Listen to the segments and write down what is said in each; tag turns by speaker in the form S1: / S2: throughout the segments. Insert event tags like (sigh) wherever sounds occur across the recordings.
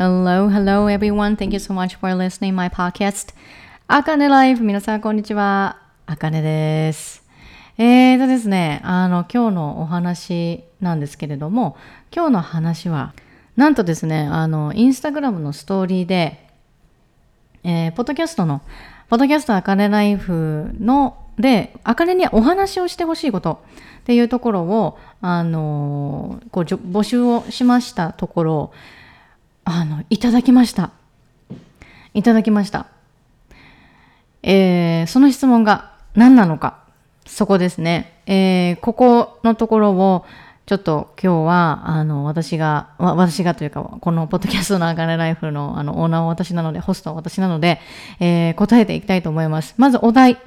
S1: Hello, hello everyone. Thank you so much for listening my podcast. あかねライフ。皆さん、こんにちは。あかねです。えーとですね、あの、今日のお話なんですけれども、今日の話は、なんとですね、あの、インスタグラムのストーリーで、えー、ポッドキャストの、ポッドキャストあかねライフの、で、あかねにお話をしてほしいことっていうところを、あの、こう、募集をしましたところ、あの、いただきました。いただきました。えー、その質問が何なのか。そこですね。えー、ここのところを、ちょっと今日は、あの、私が、私がというか、このポッドキャストのあがねライフの、あの、オーナーは私なので、ホストは私なので、えー、答えていきたいと思います。まずお題。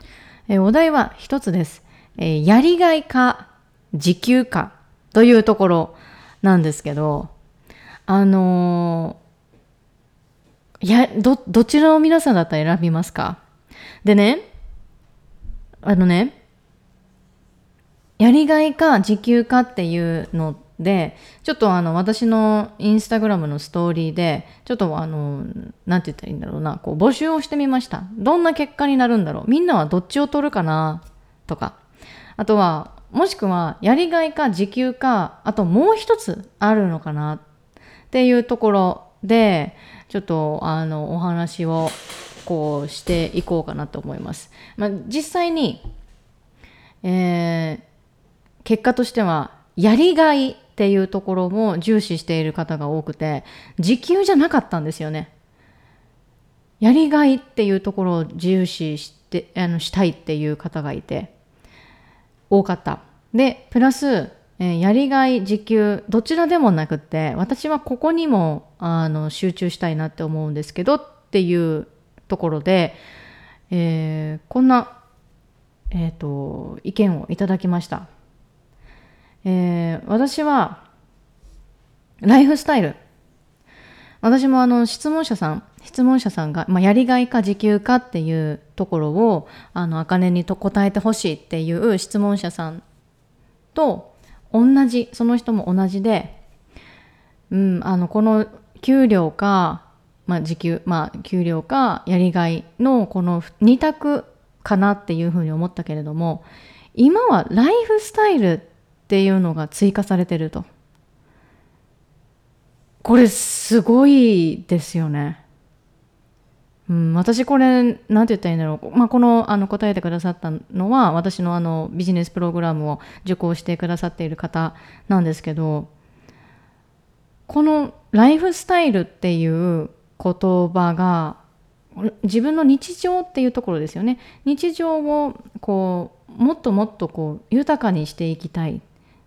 S1: え、お題は一つです。え、やりがいか、時給かというところなんですけど、あのー、いや、ど、どちらの皆さんだったら選びますか？でね、あのね、やりがいか時給かっていうので、ちょっとあの、私のインスタグラムのストーリーで、ちょっとあの、なんて言ったらいいんだろうな、こう募集をしてみました。どんな結果になるんだろうみんなはどっちを取るかな？とか。あとは、もしくは、やりがいか時給か、あともう一つあるのかな？っていうところでちょっとあのお話をこうしていこうかなと思います。まあ、実際に、えー、結果としてはやりがいっていうところも重視している方が多くて時給じゃなかったんですよね。やりがいっていうところを重視してあのしたいっていう方がいて多かった。でプラスえー、やりがい、時給、どちらでもなくって、私はここにもあの集中したいなって思うんですけどっていうところで、えー、こんな、えーと、意見をいただきました。えー、私は、ライフスタイル。私もあの質問者さん、質問者さんが、まあ、やりがいか時給かっていうところを、あの、あかねにと答えてほしいっていう質問者さんと、同じその人も同じで、うん、あのこの給料か、まあ、時給まあ給料かやりがいのこの2択かなっていうふうに思ったけれども今はライフスタイルっていうのが追加されてるとこれすごいですよね。うん、私これ何て言ったらいいんだろう、まあ、このあの答えてくださったのは私のあのビジネスプログラムを受講してくださっている方なんですけどこのライフスタイルっていう言葉が自分の日常っていうところですよね。日常をこうもっともっとこう豊かにしていきたいっ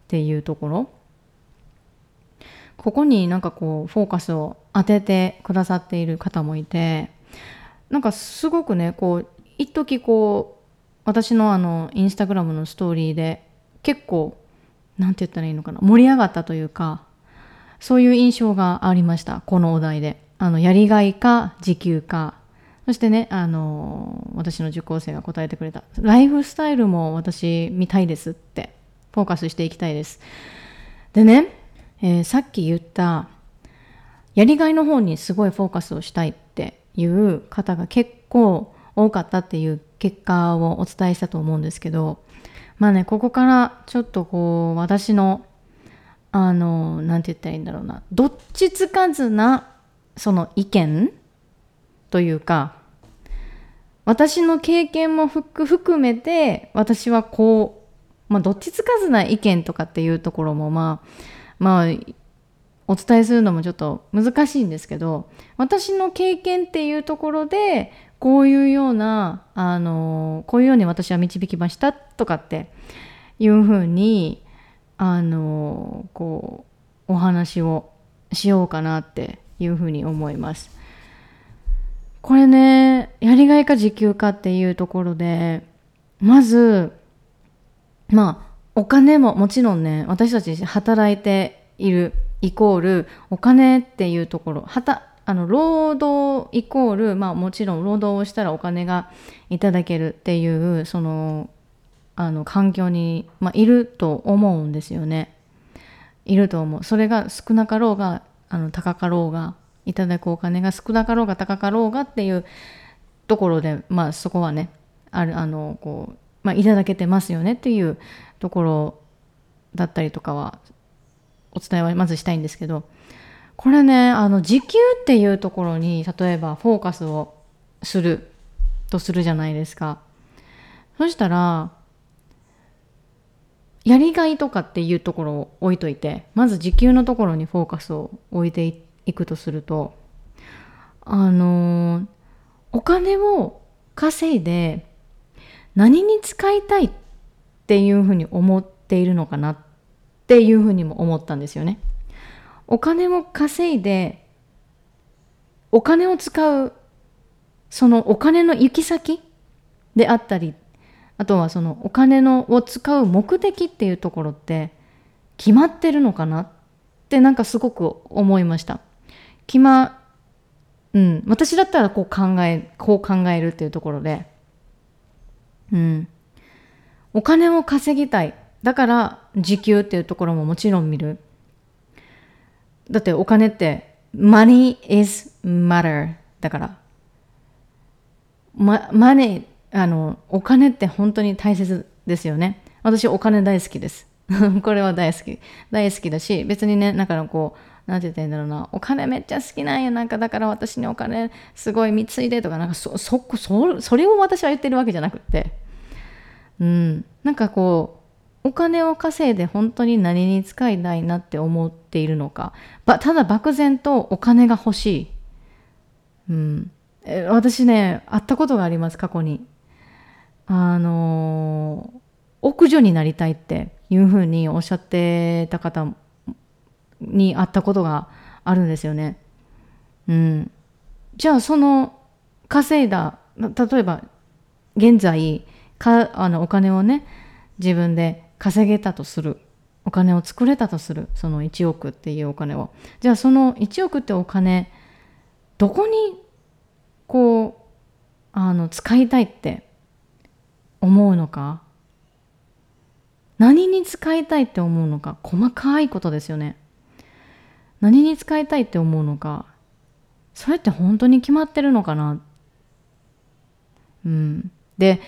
S1: ていうところ。ここになんかこうフォーカスを当ててくださっている方もいてなんかすごくねこう一時こう私のあのインスタグラムのストーリーで結構何て言ったらいいのかな盛り上がったというかそういう印象がありましたこのお題で。あのやりがいか時給か。そしてねあの私の受講生が答えてくれたライフスタイルも私見たいですってフォーカスしていきたいです。でね、えー、さっき言ったやりがいの方にすごいフォーカスをしたい。っいう方が結構多かったっていう結果をお伝えしたと思うんですけどまあねここからちょっとこう私のあの何て言ったらいいんだろうなどっちつかずなその意見というか私の経験も含めて私はこう、まあ、どっちつかずな意見とかっていうところもまあまあお伝えするのもちょっと難しいんですけど私の経験っていうところでこういうようなあのこういうように私は導きましたとかっていうふうにあのこうお話をしようかなっていうふうに思います。これねやりがいか時給かっていうところでまずまあお金ももちろんね私たち働いているイコールお金っていうところはたあの労働イコール、まあ、もちろん労働をしたらお金がいただけるっていうそのあの環境に、まあ、いると思うんですよね。いると思う。それが少なかろうがあの高かろうがいただくお金が少なかろうが高かろうがっていうところでまあそこはねあるあのこう、まあ、いただけてますよねっていうところだったりとかはお伝えはまずしたいんですけどこれねあの時給っていうところに例えばフォーカスをするとするじゃないですか。そしたらやりがいとかっていうところを置いといてまず時給のところにフォーカスを置いていくとするとあのー、お金を稼いで何に使いたいっていうふうに思っているのかなっっていうふうにも思ったんですよね。お金を稼いでお金を使うそのお金の行き先であったりあとはそのお金のを使う目的っていうところって決まってるのかなってなんかすごく思いました。決まうん、私だったらこう考えこう考えるっていうところで、うん、お金を稼ぎたいだから時給っていうところももちろん見る。だってお金って money is matter だから、ま、マネあのお金って本当に大切ですよね。私お金大好きです。(laughs) これは大好き。大好きだし別にねだからこうなんて言ったんだろうな。お金めっちゃ好きなんやなんかだから私にお金すごい貢いでとかなんかそそそそれを私は言ってるわけじゃなくって。うん。なんかこうお金を稼いで本当に何に使いたいなって思っているのか。ただ漠然とお金が欲しい、うん、私ね会ったことがあります過去に。あの屋女になりたいっていうふうにおっしゃってた方に会ったことがあるんですよね。うん、じゃあその稼いだ例えば現在かあのお金をね自分で稼げたとする。お金を作れたとする。その1億っていうお金を。じゃあその1億ってお金どこにこうあの使いたいって思うのか。何に使いたいって思うのか。細かいことですよね。何に使いたいって思うのか。それって本当に決まってるのかな。うん。で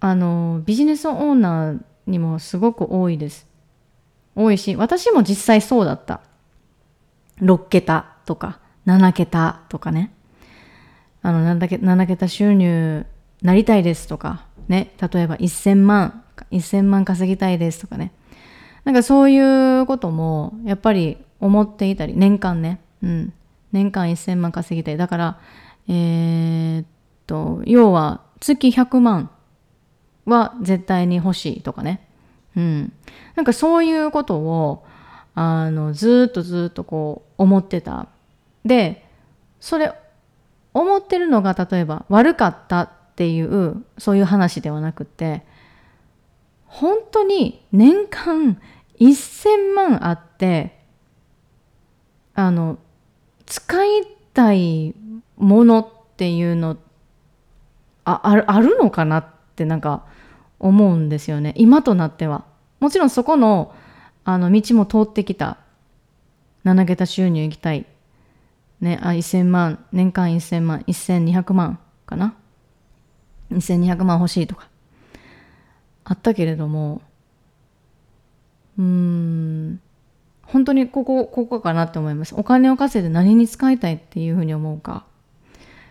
S1: あのビジネスオーナーにもすごく多いです。多いし私も実際そうだった。6桁とか7桁とかね。あの 7, 7桁収入なりたいですとか、ね、例えば1000万、1000万稼ぎたいですとかね。なんかそういうこともやっぱり思っていたり、年間ね、うん、年間1000万稼ぎたい。だから、えー、っと、要は月100万は絶対に欲しいとかね。うん。なんかそういうことを、あの、ずっとずっとこう思ってた。で、それ、思ってるのが例えば悪かったっていうそういう話ではなくて本当に年間1000万あってあの使いたいものっていうのああるあるのかなってなんか思うんですよね。今となっては。もちろんそこのあの道も通ってきた。7桁収入いきたい。ねあ1000万。年間1000万。1200万かな。2200万欲しいとか。あったけれどもうん本当にここここかなって思います。お金を稼いで何に使いたいっていうふうに思うか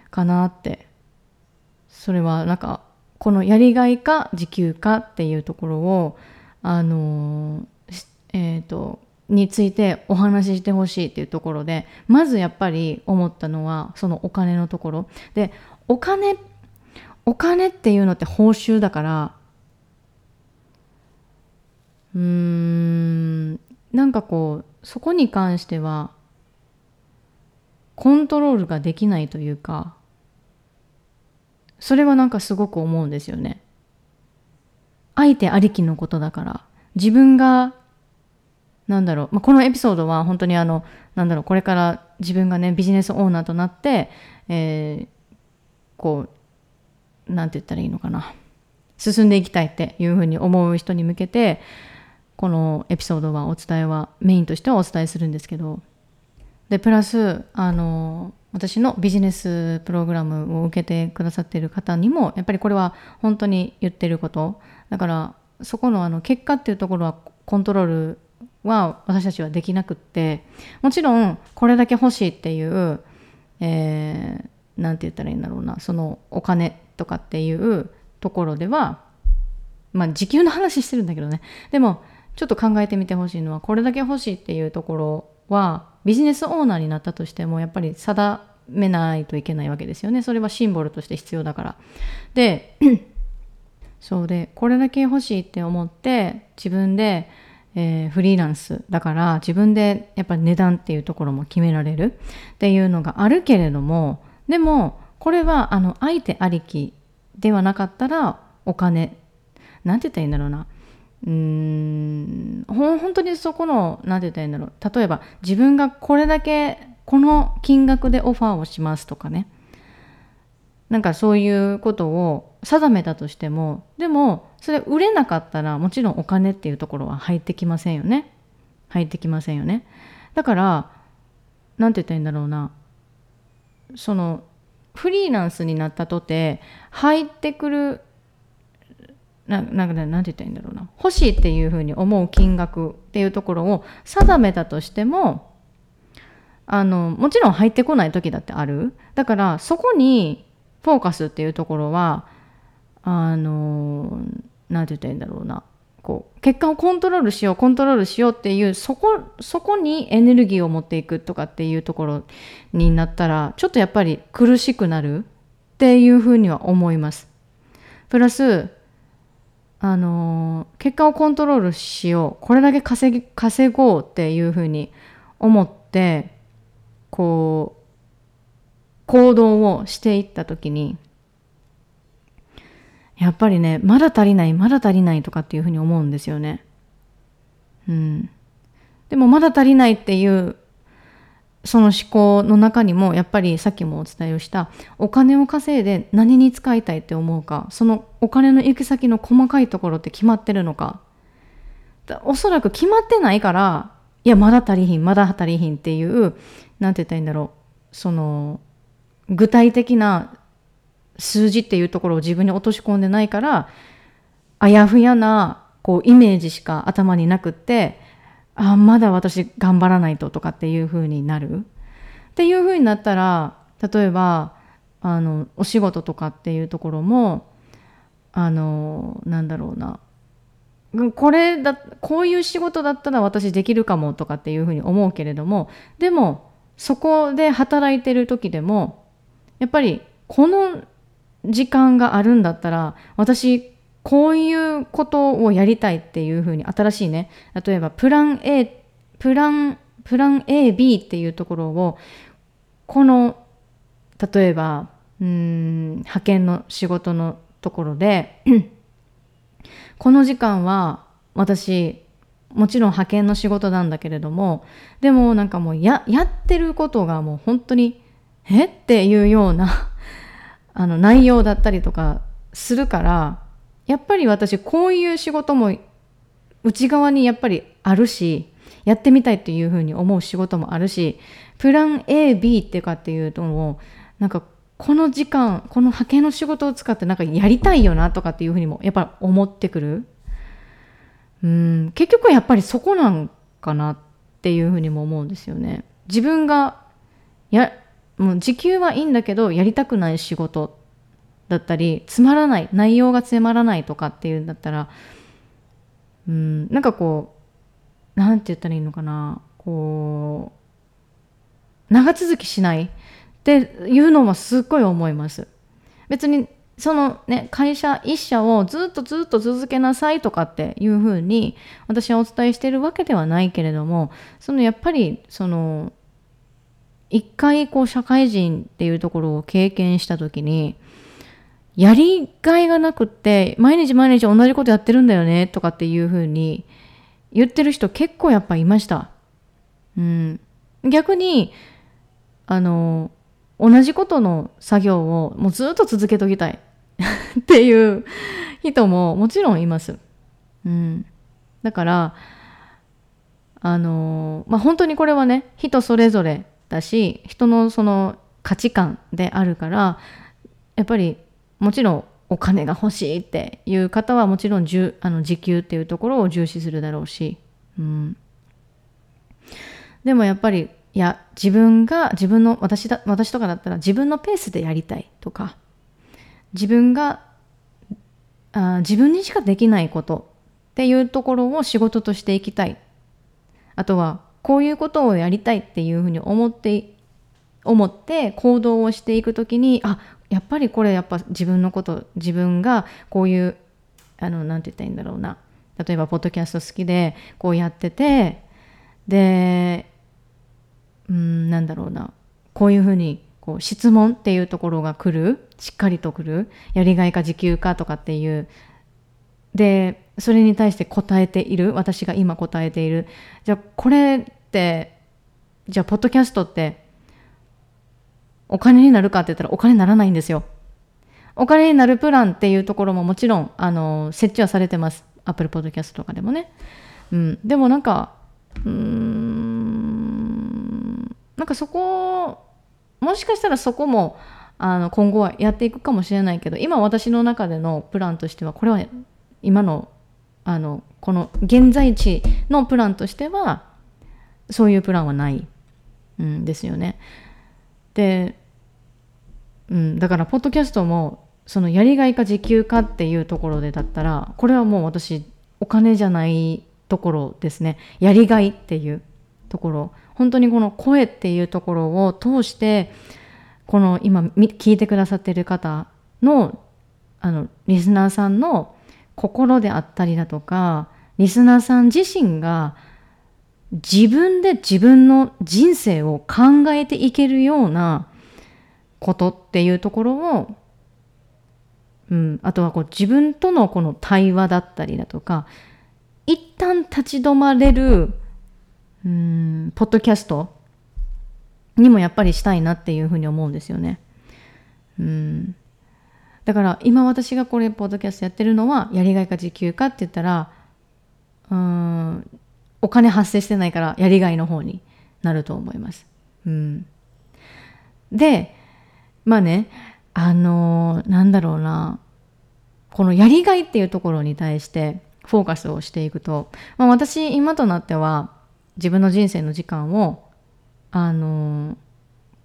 S1: かなって。それはなんかこのやりがいか時給かっていうところをあのえっ、ー、とについてお話ししてほしいっていうところでまずやっぱり思ったのはそのお金のところ。でお金お金っていうのって報酬だからうーんなんかこうそこに関してはコントロールができないというかそれはなんかすごく思うんですよね。相手ありきのことだから。自分がなんだろう、まあ、このエピソードは本当にあのなんだろう。これから自分がねビジネスオーナーとなって、えー、こう何て言ったらいいのかな。進んでいきたいっていうふうに思う人に向けてこのエピソードはお伝えはメインとしてはお伝えするんですけど。でプラスあの私のビジネスプログラムを受けてくださっている方にもやっぱりこれは本当に言ってること。だからそこのあの結果っていうところはコントロールは私たちはできなくってもちろんこれだけ欲しいっていう、えー、なんて言ったらいいんだろうなそのお金とかっていうところではまあ時給の話してるんだけどね。でもちょっと考えてみてほしいのはこれだけ欲しいっていうところはビジネスオーナーになったとしてもやっぱり定めないといけないわけですよね。それはシンボルとして必要だから。で (clears throat) そうでこれだけ欲しいって思って自分で、えー、フリーランスだから自分でやっぱり値段っていうところも決められる。っていうのがあるけれどもでもこれはあの相手ありきではなかったらお金なんて言ったらいいんだろうな。うーん。本当にそこの何て言ったらいいんだろう。例えば自分がこれだけこの金額でオファーをしますとかね。なんかそういうことを定めたとしてもでもそれ売れなかったらもちろんお金っていうところは入ってきませんよね。入ってきませんよね。だから何て言ったらいいんだろうな。そのフリーランスになったとて入ってくるななんかね何て言ったらいいんだろうな。欲しいっていうふうに思う金額っていうところを定めたとしてもあのもちろん入ってこない時だってある。だからそこにフォーカスっていうところはあの何て言ったらいいんだろうな。こう結果をコントロールしようコントロールしようっていうそこそこにエネルギーを持っていくとかっていうところになったらちょっとやっぱり苦しくなるっていうふうには思います。プラスあの結果をコントロールしようこれだけ稼ぎ稼ごうっていうふうに思ってこう行動をしていった時にやっぱりねまだ足りないまだ足りないとかっていうふうに思うんですよね。うん、でもまだ足りないっていうその思考の中にもやっぱりさっきもお伝えをしたお金を稼いで何に使いたいって思うかそのお金の行き先の細かいところって決まってるのか。おそらく決まってないからいやまだ足りひんまだ足りひんっていう何て言ったらいいんだろうその具体的な数字っていうところを自分に落とし込んでないからあやふやなこうイメージしか頭になくってあまだ私頑張らないととかっていう風になる。っていう風になったら例えばあのお仕事とかっていうところもあのなんだろうな。これだこういう仕事だったら私できるかもとかっていうふうに思うけれどもでもそこで働いてる時でもやっぱりこの時間があるんだったら私こういうことをやりたいっていうふうに新しいね例えばプラン A プランプラン AB っていうところをこの例えばうん派遣の仕事のところで (clears throat) この時間は私もちろん派遣の仕事なんだけれどもでもなんかもうややってることがもう本当にえ？っていうようなあの内容だったりとかするからやっぱり私こういう仕事も内側にやっぱりあるしやってみたいっていうふうに思う仕事もあるしプラン AB っていうかっていうのをなんかこの時間この派遣の仕事を使ってなんかやりたいよなとかっていうふうにもやっぱ思ってくる。うん結局やっぱりそこなんかなっていうふうにも思うんですよね。自分がやもう時給はいいんだけどやりたくない仕事だったりつまらない内容がつまらないとかっていうんだったらうんなんかこうなんて言ったらいいのかなこう長続きしないっていうのもすっごい思います。別にそのね会社一社をずっとずっと続けなさいとかっていうふうに私はお伝えしているわけではないけれどもそのやっぱりその一回こう社会人っていうところを経験した時にやりがいがなくって毎日毎日同じことやってるんだよねとかっていうふうに言ってる人結構やっぱいました。うん、逆にあの同じことの作業をもうずっと続けときたい (laughs) っていう人ももちろんいます。うん、だからあのまあ本当にこれはね人それぞれだし人のその価値観であるからやっぱりもちろんお金が欲しいっていう方はもちろんじゅあの時給っていうところを重視するだろうし、うん、でもやっぱりいや自分が自分の私だ私とかだったら自分のペースでやりたいとか。自分があ自分にしかできないことっていうところを仕事としていきたい。あとはこういうことをやりたいっていうふうに思って思って行動をしていく時にあやっぱりこれやっぱ自分のこと自分がこういうあの何て言ったらいいんだろうな。例えばポッドキャスト好きでこうやっててでうんなんだろうな。こういうふうにこう質問っていうところが来る。しっかりと来る。やりがいか時給かとかっていう。でそれに対して答えている。私が今答えている。じゃあこれってじゃあポッドキャストってお金になるかって言ったらお金にならないんですよ。お金になるプランっていうところももちろんあの設置はされてます。Apple Podcast とかでもね。うん、でもなんかうーんなんかそこもしかしたらそこもあの今後はやっていくかもしれないけど今私の中でのプランとしてはこれは今のあのこの現在地のプランとしてはそういうプランはないんですよね。で、うん、だからポッドキャストもそのやりがいか時給かっていうところでだったらこれはもう私お金じゃないところですね。やりがいっていうところ。本当にこの声っていうところを通してこの今聞いてくださってる方のあのリスナーさんの心であったりだとかリスナーさん自身が自分で自分の人生を考えていけるようなことっていうところを、うん、あとはこう自分とのこの対話だったりだとか一旦立ち止まれる、うん、ポッドキャストにもやっぱりしたいなっていうふうに思うんですよね。うんだから今私がこれポッドキャストやってるのはやりがいか時給かって言ったらうんお金発生してないからやりがいの方になると思います。うん、でまあねあのー、なんだろうなこのやりがいっていうところに対してフォーカスをしていくと、まあ、私今となっては自分の人生の時間をあのー、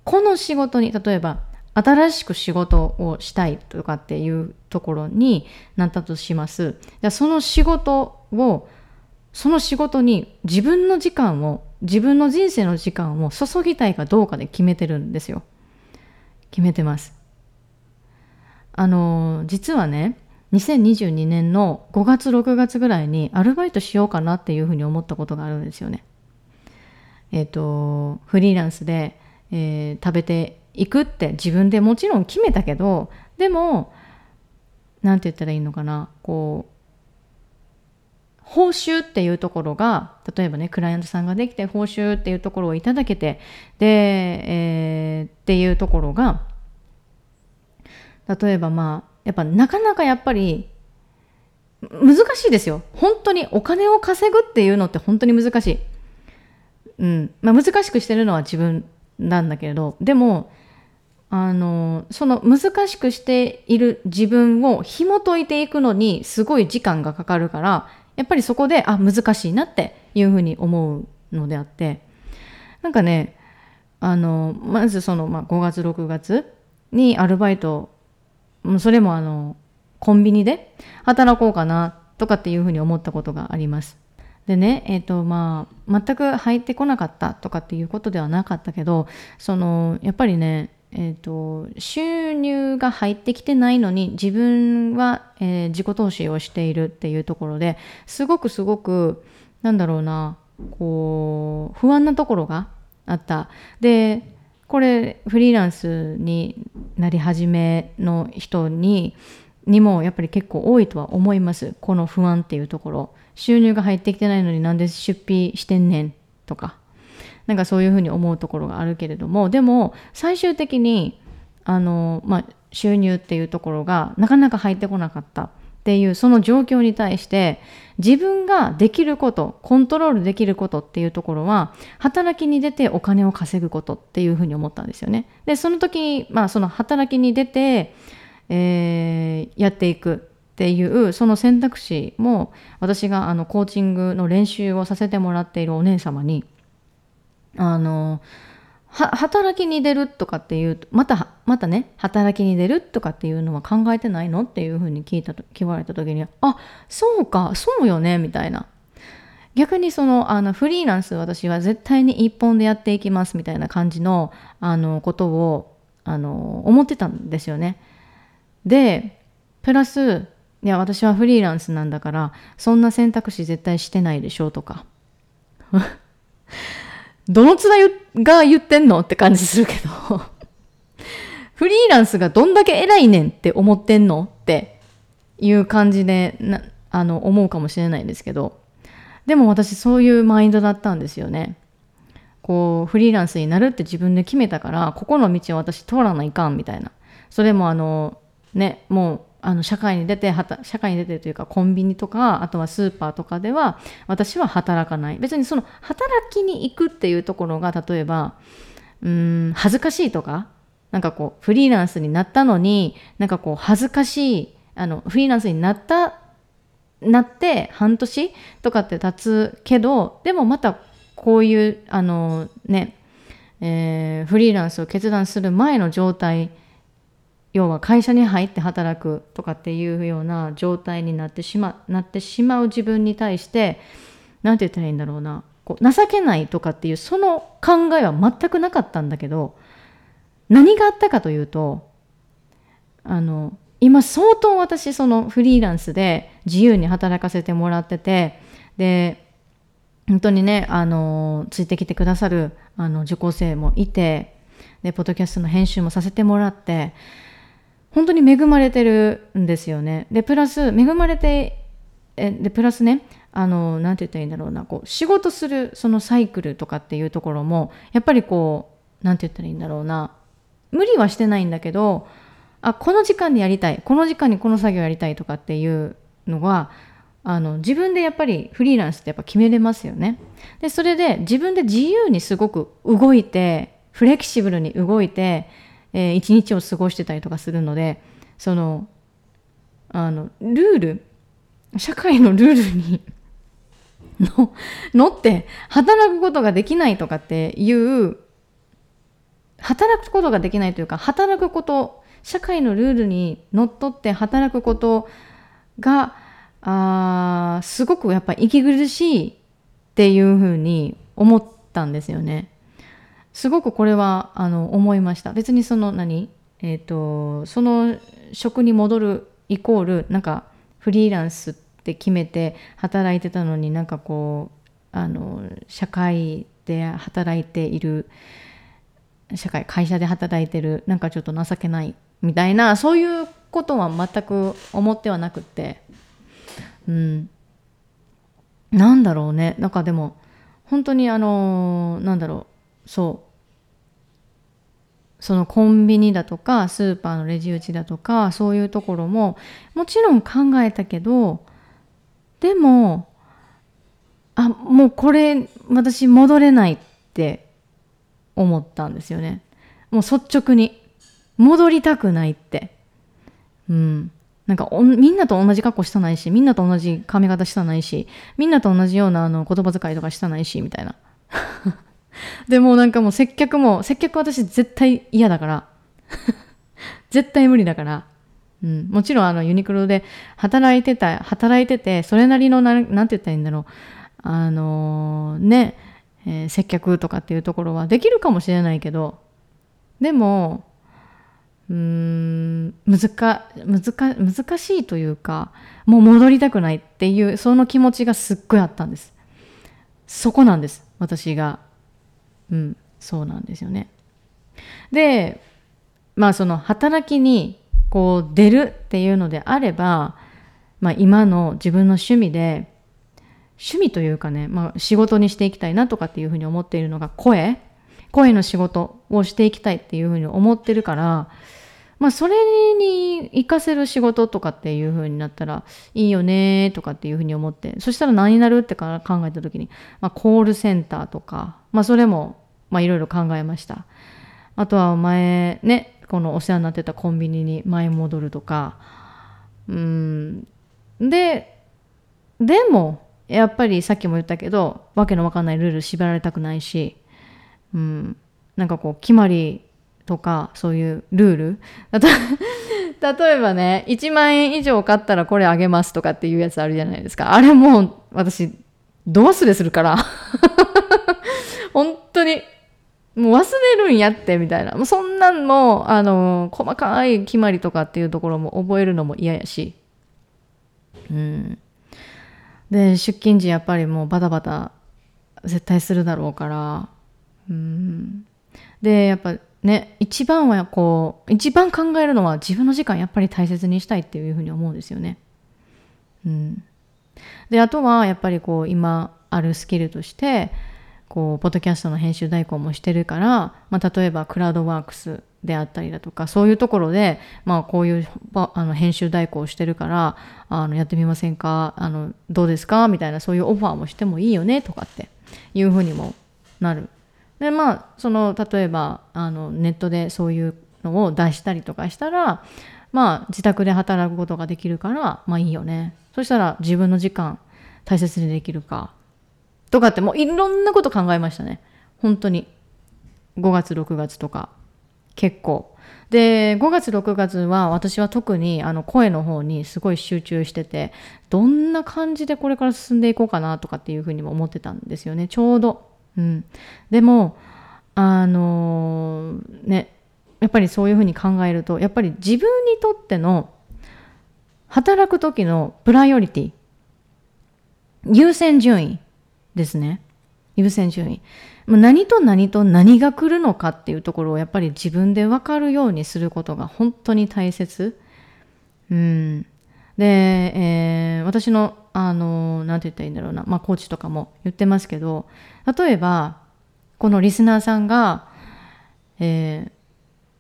S1: この仕事に例えば新しく仕事をしたいとかっていうところになったとします。じゃその仕事をその仕事に自分の時間を自分の人生の時間を注ぎたいかどうかで決めてるんですよ。決めてます。あの実はね2022年の5月6月ぐらいにアルバイトしようかなっていうふうに思ったことがあるんですよね。えっ、とフリーランスで、えー、食べていくって自分でもちろん決めたけどでも何て言ったらいいのかなこう報酬っていうところが例えばねクライアントさんができて報酬っていうところをいただけてで、えー、っていうところが例えばまあやっぱなかなかやっぱり難しいですよ。本当にお金を稼ぐっていうのって本当に難しい、うん。まあ、難しくしてるのは自分なんだけれどでもあのその難しくしている自分を紐解いていくのにすごい時間がかかるからやっぱりそこであ難しいなっていうふうに思うのであってなんかねあのまずその、まあ、5月6月にアルバイトそれもあのコンビニで働こうかなとかっていうふうに思ったことがあります。でね、えっ、ー、とまあ全く入ってこなかったとかっていうことではなかったけどそのやっぱりねえーと、収入が入ってきてないのに自分は、えー、自己投資をしているっていうところですごくすごくなんだろうなこう不安なところがあった。でこれフリーランスになり始めの人ににもやっぱり結構多いとは思います。この不安っていうところ。収入が入ってきてないのになんで出費してんねんとか。なんかそういうふうに思うところがあるけれどもでも最終的にあの、まあ、収入っていうところがなかなか入ってこなかったっていうその状況に対して自分ができることコントロールできることっていうところは働きに出てお金を稼ぐことっていうふうに思ったんですよね。でその時、まあ、その働きに出て、えー、やっていくっていうその選択肢も私があのコーチングの練習をさせてもらっているお姉様にあの働きに出るとかっていうまたまたね働きに出るとかっていうのは考えてないのっていうふうに聞いたと聞かれた時にあそうかそうよねみたいな。逆にそのあのフリーランス私は絶対に一本でやっていきますみたいな感じのあのことをあの思ってたんですよね。でプラスいや私はフリーランスなんだからそんな選択肢絶対してないでしょとか。どの面が言ってんのって感じするけど。(laughs) フリーランスがどんだけ偉いねんって思ってんのっていう感じでなあの思うかもしれないんですけど。でも私そういうマインドだったんですよね。こうフリーランスになるって自分で決めたからここの道を私通らないかんみたいな。それもあのねもうあの社会に出て社会に出てというかコンビニとかあとはスーパーとかでは私は働かない。別にその働きに行くっていうところが例えばうん恥ずかしいとかなんかこうフリーランスになったのになんかこう恥ずかしいあのフリーランスになったなって半年とかって経つけどでもまたこういうあのね、えー、フリーランスを決断する前の状態要は会社に入って働くとかっていうような状態になってしまなってしまう自分に対して何て言ったらいいんだろうな。こう情けないとかっていうその考えは全くなかったんだけど何があったかというとあの今相当私そのフリーランスで自由に働かせてもらっててで本当にねあのついてきてくださるあの受講生もいてでポッドキャストの編集もさせてもらって本当に恵まれてるんですよね。で、プラス、恵まれて、えで、プラスね、あの、なんて言ったらいいんだろうな、こう、仕事するそのサイクルとかっていうところも、やっぱりこう、なんて言ったらいいんだろうな、無理はしてないんだけど、あ、この時間にやりたい、この時間にこの作業やりたいとかっていうのが、あの自分でやっぱりフリーランスってやっぱ決めれますよね。でそれで自分で自由にすごく動いてフレキシブルに動いてえー、一日を過ごしてたりとかするのでそのあのルール社会のルールに (laughs) の乗って働くことができないとかっていう働くことができないというか働くこと社会のルールにのっとって働くことがあすごくやっぱ息苦しいっていうふうに思ったんですよね。すごくこれはあの思いました。別にその何？えっ、ー、とその職に戻るイコールなんかフリーランスって決めて働いてたのになんかこうあの社会で働いている社会会社で働いてるなんかちょっと情けないみたいなそういうことは全く思ってはなくって。うん。なんだろうね。なんかでも本当にあのなんだろう。そう。そのコンビニだとかスーパーのレジ打ちだとかそういうところももちろん考えたけどでもあもうこれ私戻れないって思ったんですよね。もう率直に。戻りたくないって。うん。なんかみんなと同じ格好したないしみんなと同じ髪型したないしみんなと同じようなあの言葉遣いとかしたないしみたいな。(laughs) でもなんかもう接客も、接客私絶対嫌だから。(laughs) 絶対無理だから。うん、もちろんあのユニクロで働いてた、働いてて、それなりのな、なんて言ったらいいんだろう。あのー、ね、えー、接客とかっていうところはできるかもしれないけど、でも、うーん、難、難、難しいというか、もう戻りたくないっていう、その気持ちがすっごいあったんです。そこなんです。私がうん、そうなんですよね。で、まあその働きにこう出るっていうのであれば、まあ今の自分の趣味で、趣味というかね、まあ仕事にしていきたいなとかっていうふうに思っているのが声声の仕事をしていきたいっていうふうに思ってるから、まあそれに活かせる仕事とかっていう風になったらいいよねとかっていう風に思ってそしたら何になるって考えた時に、まあ、コールセンターとかまあそれもまあいろいろ考えました。あとは前ねこのお世話になってたコンビニに前戻るとか。うん。ででもやっぱりさっきも言ったけどわけのわかんないルール縛られたくないしうん。なんかこう決まりとかそういうルール。例えばね1万円以上買ったらこれあげますとかっていうやつあるじゃないですか。あれもう私ど忘れするから。(laughs) 本当にもう忘れるんやってみたいな。もうそんなんもあの細かい決まりとかっていうところも覚えるのも嫌やし。うん。で出勤時やっぱりもうバタバタ絶対するだろうから。うん。でやっぱね一番はこう一番考えるのは自分の時間やっぱり大切にしたいっていうふうに思うんですよね。うん、であとはやっぱりこう今あるスキルとしてこうポッドキャストの編集代行もしてるから、まあ、例えばクラウドワークスであったりだとかそういうところで、まあ、こういうあの編集代行をしてるからあのやってみませんか？あのどうですか？みたいなそういうオファーもしてもいいよねとかっていうふうにもなる。でまあその例えばあのネットでそういうのを出したりとかしたらまあ自宅で働くことができるからまあいいよね。そしたら自分の時間大切にできるかとかってもういろんなこと考えましたね。本当に。5月6月とか。結構。で5月6月は私は特にあの声の方にすごい集中しててどんな感じでこれから進んでいこうかなとかっていうふうにも思ってたんですよね。ちょうど。うん、でもあのー、ねやっぱりそういうふうに考えるとやっぱり自分にとっての働く時のプライオリティ優先順位ですね。優先順位何と何と何が来るのかっていうところをやっぱり自分で分かるようにすることが本当に大切。うん、で、えー、私のあの何て言ったらいいんだろうな、まあ、コーチとかも言ってますけど例えばこのリスナーさんが、えー、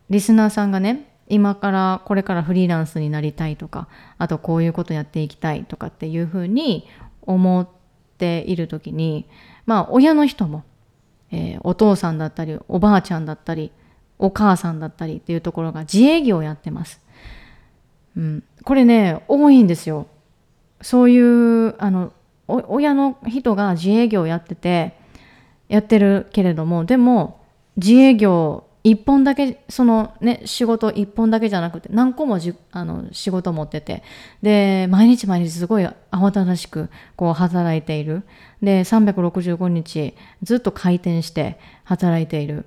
S1: リスナーさんがね今からこれからフリーランスになりたいとかあとこういうことやっていきたいとかっていうふうに思ってっている時にまあ親の人も、えー、お父さんだったりおばあちゃんだったりお母さんだったりっていうところが自営業をやってます。うん、これね多いんですよ。そういうあの親の人が自営業をやっててやってるけれどもでも自営業一本だけそのね仕事一本だけじゃなくて何個もじあの仕事持ってて。で毎日毎日すごい慌ただしくこう働いている。で365日ずっと回転して働いている。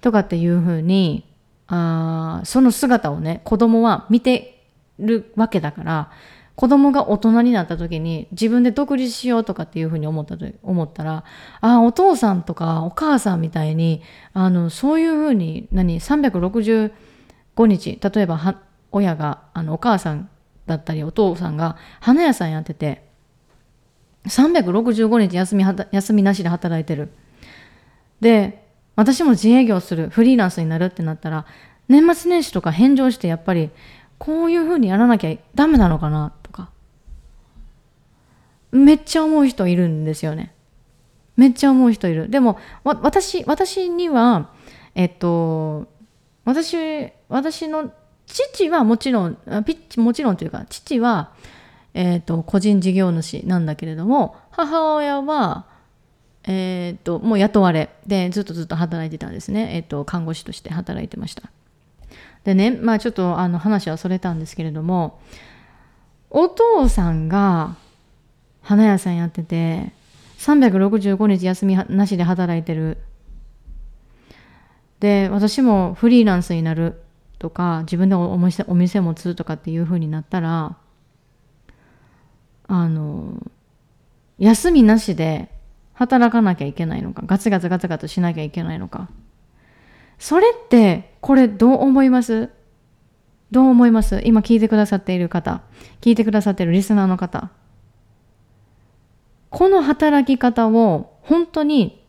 S1: とかっていうふうにあその姿をね子供は見てるわけだから子供が大人になった時に自分で独立しようとかっていうふうに思ったと思ったらあお父さんとかお母さんみたいにあのそういうふうに何365日例えば親があのお母さんだったりお父さんが花屋さんやってて365日休み休みなしで働いてる。で私も自営業するフリーランスになるってなったら年末年始とか返上してやっぱりこういうふうにやらなきゃダメなのかなとかめっちゃ思う人いるんですよね。めっちゃ思う人いる。でも、私、私には、えっと、私、私の父はもちろん、ピッチ、もちろんというか、父は、えっと、個人事業主なんだけれども、母親は、えっと、もう雇われで、ずっとずっと働いてたんですね。えっと、看護師として働いてました。でね、まあちょっとあの話はそれたんですけれども、お父さんが花屋さんやってて365日休みなしで働いてる。で私もフリーランスになるとか自分でお店お店持つとかっていう風になったらあの休みなしで働かなきゃいけないのかガツガツガツガツしなきゃいけないのか。それってこれどう思います？どう思います？今聞いてくださっている方。聞いてくださっているリスナーの方。この働き方を本当に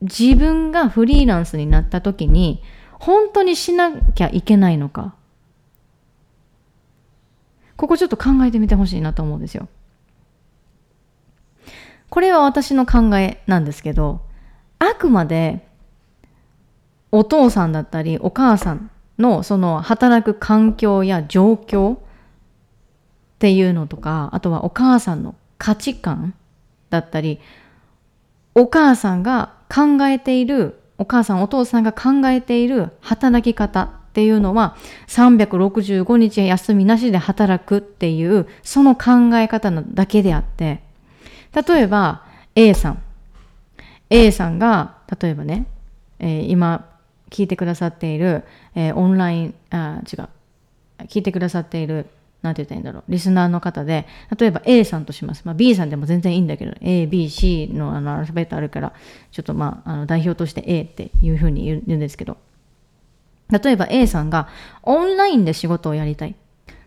S1: 自分がフリーランスになった時に本当にしなきゃいけないのか。ここちょっと考えてみてほしいなと思うんですよ。これは私の考えなんですけどあくまでお父さんだったりお母さんのその働く環境や状況っていうのとかあとはお母さんの価値観だったりお母さんが考えているお母さんお父さんが考えている働き方っていうのは365日休みなしで働くっていうその考え方なだけであって例えば A さん。A さんが例えばね、えー、今聞いてくださっている、えー、オンラインあ違う。聞いてくださっているなんて言ったらいいんだろう、リスナーの方で、例えば A さんとします。まあ、B さんでも全然いいんだけど、A、B、C のあのアルファベットあるから、ちょっとまあ、あの代表として A っていうふうに言うんですけど、例えば A さんがオンラインで仕事をやりたい。っ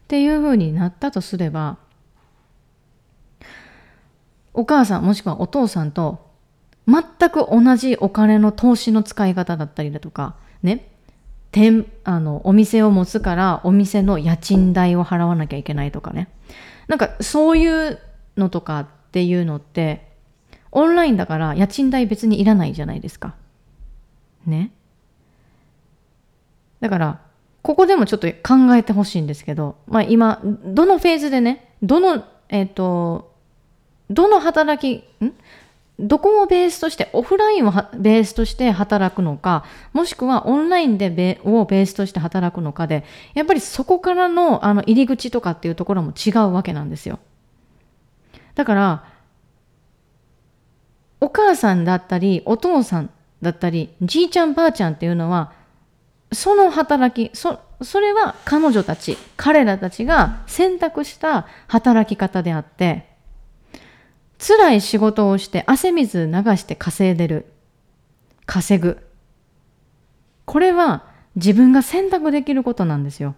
S1: ていうふうになったとすれば、お母さんもしくはお父さんと全く同じお金の投資の使い方だったりだとか、ね、店あのお店を持つからお店の家賃代を払わなきゃいけないとかね。なんかそういうのとかっていうのってオンラインだから家賃代別にいらないじゃないですか。ね。だからここでもちょっと考えてほしいんですけど、まあ、今どのフェーズでねどのえっ、ー、とどの働きんどこをベースとしてオフラインをベースとして働くのかもしくはオンラインでベをベースとして働くのかでやっぱりそこからのあの入り口とかっていうところも違うわけなんですよ。だからお母さんだったりお父さんだったりじいちゃんばあちゃんっていうのはその働きそそれは彼女たち彼らたちが選択した働き方であって辛い仕事をして汗水流して稼いでる。稼ぐ。これは自分が選択できることなんですよ。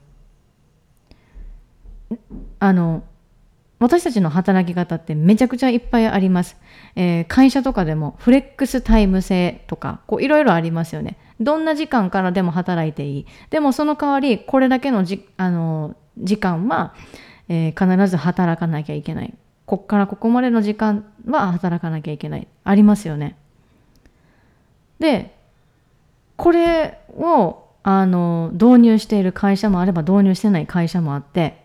S1: あの、私たちの働き方ってめちゃくちゃいっぱいあります。えー、会社とかでもフレックスタイム制とか、こういろいろありますよね。どんな時間からでも働いていい。でもその代わり、これだけのじあの時間は、えー、必ず働かなきゃいけない。こっからここまでの時間は働かなきゃいけない。ありますよね。で、これをあの導入している会社もあれば導入してない会社もあって、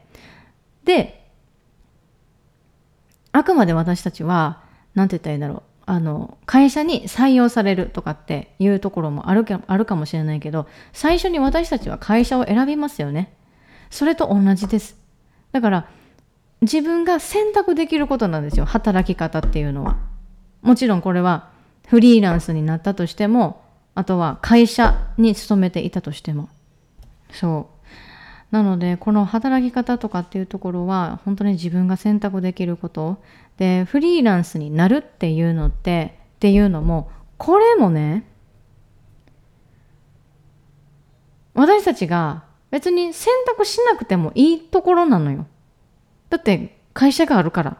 S1: で、あくまで私たちは、何て言ったらいいんだろう。あの会社に採用されるとかっていうところもあるあるかもしれないけど最初に私たちは会社を選びますよねそれと同じですだから自分が選択できることなんですよ。働き方っていうのは。もちろんこれはフリーランスになったとしてもあとは会社に勤めていたとしても。そう。なのでこの働き方とかっていうところは本当に自分が選択できること。でフリーランスになるっていうのってっていうのもこれもね私たちが別に選択しなくてもいいところなのよ。だって会社があるから。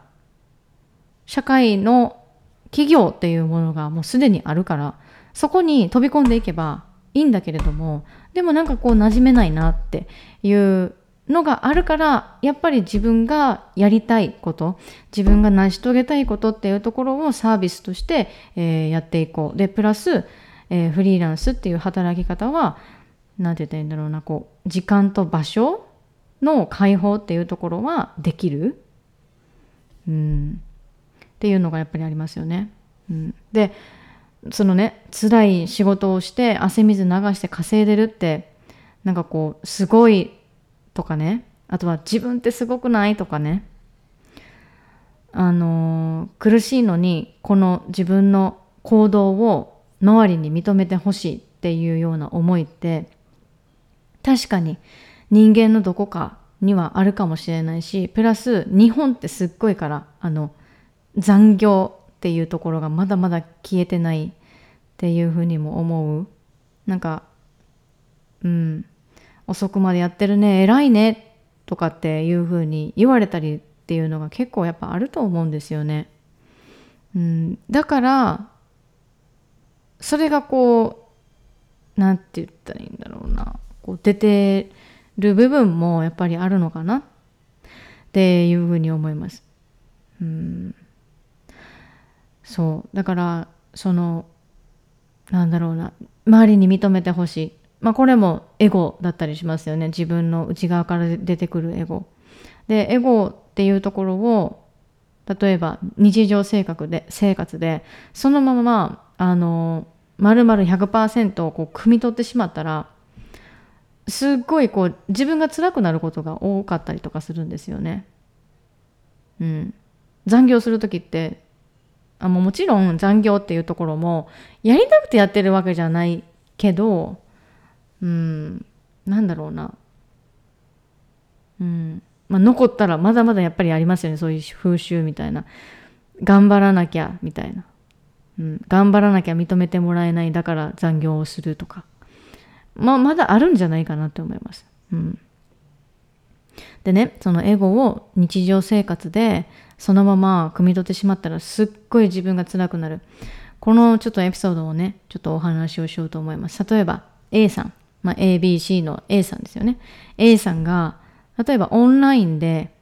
S1: 社会の企業っていうものがもうすでにあるから、そこに飛び込んでいけばいいんだけれども、でもなんかこう馴染めないなっていうのがあるから、やっぱり自分がやりたいこと、自分が成し遂げたいことっていうところをサービスとして、えー、やっていこう。で、プラス、えー、フリーランスっていう働き方は、何て言ったらいいんだろうな、こう、時間と場所の解放っていうところはできる、うん、っていうのがやっぱりありますよね。うん、でそのね辛い仕事をして汗水流して稼いでるってなんかこうすごいとかね。あとは自分ってすごくないとかね。あの苦しいのにこの自分の行動を周りに認めてほしいっていうような思いって確かに人間のどこかにはあるかもしれないしプラス日本ってすっごいからあの残業っていうところがまだまだ消えてないっていうふうにも思う。なんかうん。遅くまでやってるね偉いねとかっていうふうに言われたりっていうのが結構やっぱあると思うんですよね。うん、だからそれがこう何て言ったらいいんだろうな。こう出てる部分もやっぱりあるのかな？っていうふうに思います。うん。そう。だからそのなんだろうな。周りに認めてほしい。まあこれもエゴだったりしますよね。自分の内側から出てくるエゴ。でエゴっていうところを例えば日常生活で生活でそのままあの丸々100%をこう汲み取ってしまったらすっごいこう自分が辛くなることが多かったりとかするんですよね。うん、残業する時ってあももちろん残業っていうところもやりたくてやってるわけじゃないけどうん。なんだろうな。うん。まあ残ったらまだまだやっぱりありますよね。そういう風習みたいな。頑張らなきゃみたいな、うん、頑張らなきゃ認めてもらえないだから残業をするとか。まあまだあるんじゃないかなって思います、うん、でねそのエゴを日常生活でそのまま汲み取ってしまったらすっごい自分が辛くなる。このちょっとエピソードをね、ちょっとお話をしようと思います。例えば A さん、まあ、ABC の A さんですよね。A さんが、例えばオンラインで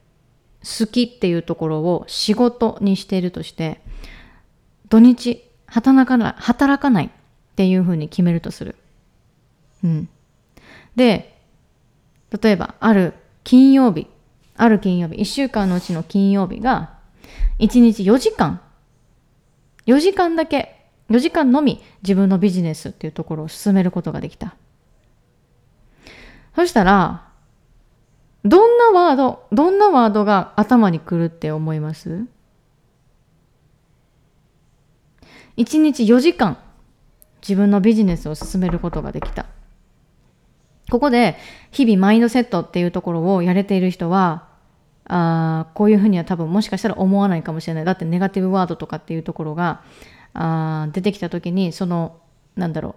S1: 好きっていうところを仕事にしているとして、土日働かない、働かないっていうふうに決めるとする。うん。で、例えばある金曜日、ある金曜日、1週間のうちの金曜日が、1日4時間、4時間だけ、4時間のみ自分のビジネスっていうところを進めることができた。そしたら、どんなワード、どんなワードが頭にくるって思います？1日4時間自分のビジネスを進めることができた。ここで日々マインドセットっていうところをやれている人はあこういうふうには多分もしかしたら思わないかもしれない。だってネガティブワードとかっていうところがあ出てきた時にそのなんだろう。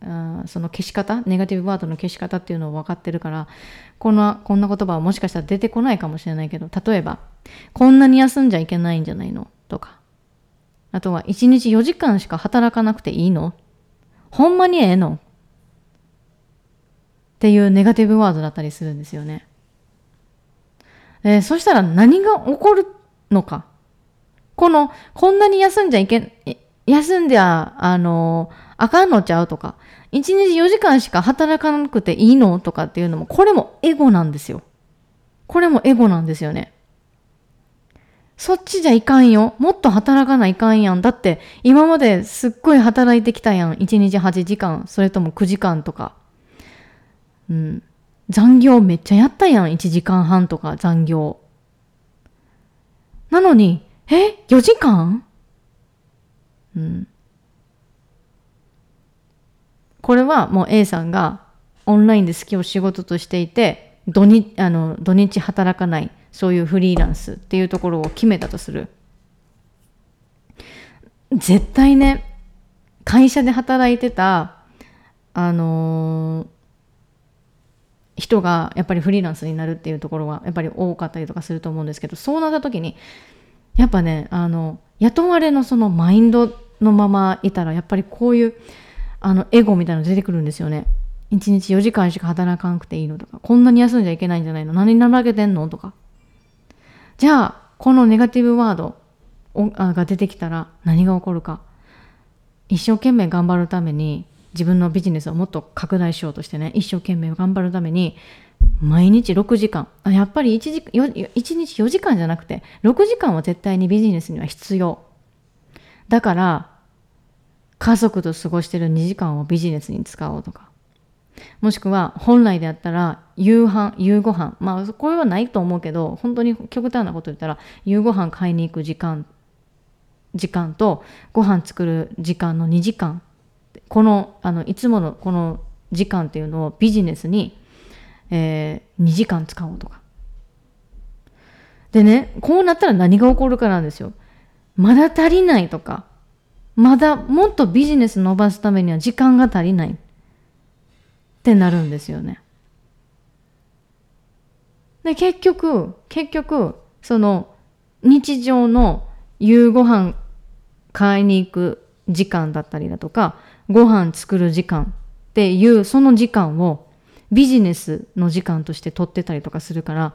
S1: あその消し方？ネガティブワードの消し方っていうのを分かってるからこんなこんな言葉はもしかしたら出てこないかもしれないけど例えばこんなに休んじゃいけないんじゃないの？とか。あとは1日4時間しか働かなくていいの？ほんまにええの？っていうネガティブワードだったりするんですよね。えー、そしたら何が起こるのか。この、こんなに休んじゃいけ、休んでゃ、あのあかんのちゃうとか、1日4時間しか働かなくていいのとかっていうのも、これもエゴなんですよ。これもエゴなんですよね。そっちじゃいかんよ。もっと働かないかんやん。だって、今まですっごい働いてきたやん。1日8時間、それとも9時間とか。うん。残業めっちゃやったやん。1時間半とか残業。なのに、え ?4 時間？うん。これはもう A さんがオンラインで好きを仕事としていて、土日あの土日働かない、そういうフリーランスっていうところを決めたとする。絶対ね、会社で働いてた、あのー人がやっぱりフリーランスになるっていうところはやっぱり多かったりとかすると思うんですけどそうなった時にやっぱねあの雇われのそのマインドのままいたらやっぱりこういうあのエゴみたいなの出てくるんですよね。1日4時間しか働かなくていいのとかこんなに休んじゃいけないんじゃないの？何に怠けてんの？とか。じゃあこのネガティブワードが出てきたら何が起こるか。一生懸命頑張るために自分のビジネスをもっと拡大しようとしてね一生懸命頑張るために毎日6時間。あやっぱり 1, 時1日4時間じゃなくて6時間は絶対にビジネスには必要。だから家族と過ごしてる2時間をビジネスに使おうとか。もしくは本来であったら夕飯夕ご飯。まあこれはないと思うけど本当に極端なこと言ったら夕ご飯買いに行く時間時間とご飯作る時間の2時間。このあのいつものこの時間っていうのをビジネスに、えー、2時間使おうとか。でね、こうなったら何が起こるかなんですよ。まだ足りないとか、まだもっとビジネス伸ばすためには時間が足りないってなるんですよね。で、結局、結局、その日常の夕ご飯買いに行く時間だったりだとか、ご飯作る時間っていうその時間をビジネスの時間として取ってたりとかするから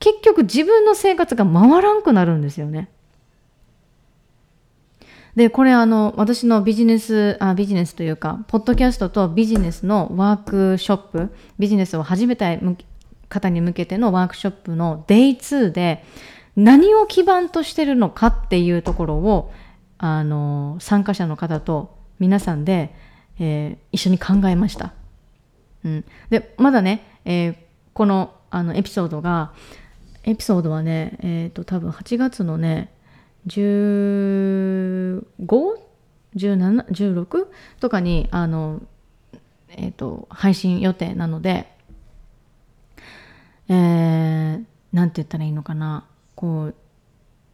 S1: 結局自分の生活が回らんくなるんですよね。で、これあの、私のビジネス、あ、ビジネスというか、ポッドキャストとビジネスのワークショップ、ビジネスを始めたい方に向けてのワークショップの Day2 で、何を基盤としてるのかっていうところを、あの、参加者の方と皆さんで、えー、一緒に考えました。うん。で、まだね、えー、この、あの、エピソードが、エピソードはね、えっ、ー、と、多分8月のね、15?17?16? とかにあの、えーと、配信予定なので、えー、なんて言ったらいいのかなこう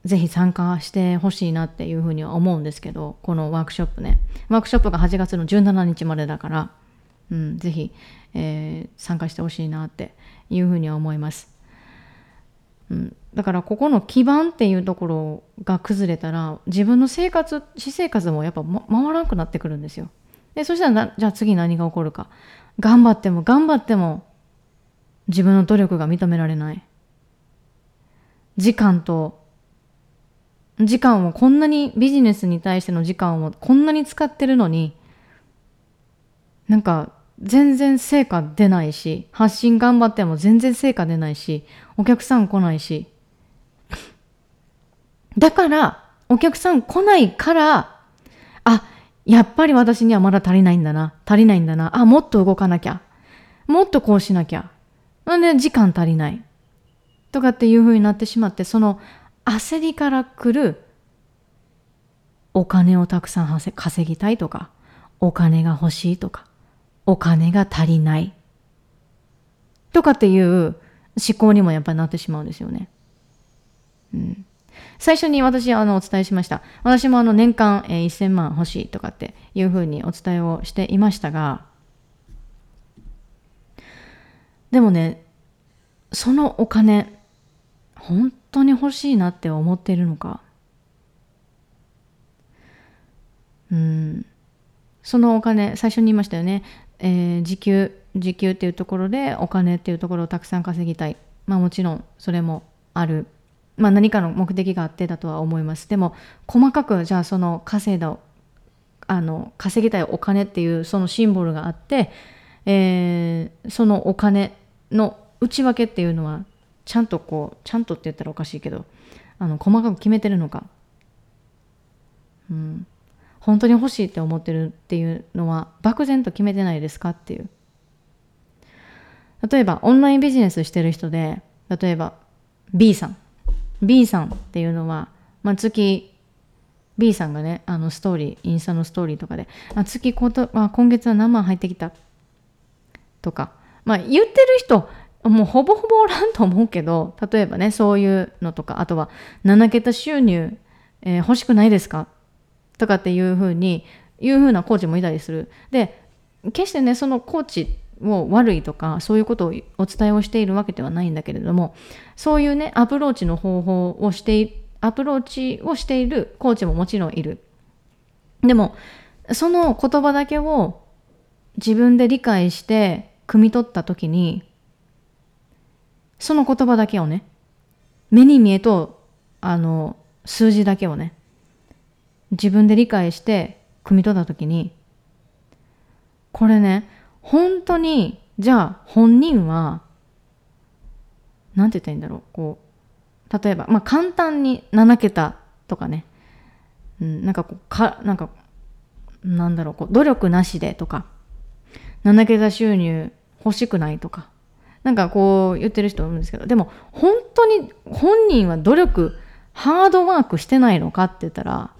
S1: ぜひ参加してほしいなっていうふうには思うんですけどこのワークショップねワークショップが8月の17日までだから、うん、ぜひ、えー、参加してほしいなっていうふうには思います。うん、だからここの基盤っていうところが崩れたら自分の生活私生活もやっぱ、ま、回らなくなってくるんですよ。でそしたらじゃあ次何が起こるか頑張っても頑張っても自分の努力が認められない時間と時間をこんなにビジネスに対しての時間をこんなに使ってるのになんか全然成果出ないし発信頑張っても全然成果出ないしお客さん来ないしだから、お客さん来ないから、あ、やっぱり私にはまだ足りないんだな。足りないんだな。あ、もっと動かなきゃ。もっとこうしなきゃ。なんで時間足りない。とかっていう風になってしまって、その焦りから来るお金をたくさん稼ぎたいとか、お金が欲しいとか、お金が足りない。とかっていう思考にもやっぱりなってしまうんですよね。うん。最初に私あのお伝えしました。私もあの年間、えー、1000万欲しいとかっていうふうにお伝えをしていましたが、でもね、そのお金、本当に欲しいなって思ってるのか。うん。そのお金、最初に言いましたよね。えー、時給、時給っていうところでお金っていうところをたくさん稼ぎたい。まあもちろんそれもあるまあ、何かの目的があってだとは思います。でも細かくじゃあその稼いだあの稼ぎたいお金っていうそのシンボルがあって、えー、そのお金の内訳っていうのはちゃんとこうちゃんとって言ったらおかしいけどあの細かく決めてるのか、うん、本当に欲しいって思ってるっていうのは漠然と決めてないですかっていう。例えばオンラインビジネスしてる人で例えば B さん。B さんっていうのは、まあ、月 B さんがねあのストーリーインスタのストーリーとかであ月こと、あ、今月は何万入ってきたとかまあ言ってる人もうほぼほぼおらんと思うけど例えばねそういうのとかあとは7桁収入、えー、欲しくないですか？とかっていうふうにいうふうなコーチもいたりする。で決してねそのコーチを悪いとかそういうことをお伝えをしているわけではないんだけれどもそういうねアプローチの方法をしてアプローチをしているコーチももちろんいる。でもその言葉だけを自分で理解して汲み取った時にその言葉だけをね目に見えとあの数字だけをね自分で理解して汲み取った時にこれね本当にじゃあ本人は何て言ったらいいんだろうこう例えばまあ簡単に7桁とかね、うん、なんかこうかなんかなんだろうこう努力なしでとか7桁収入欲しくないとかなんかこう言ってる人いるんですけどでも本当に本人は努力ハードワークしてないのかって言ったら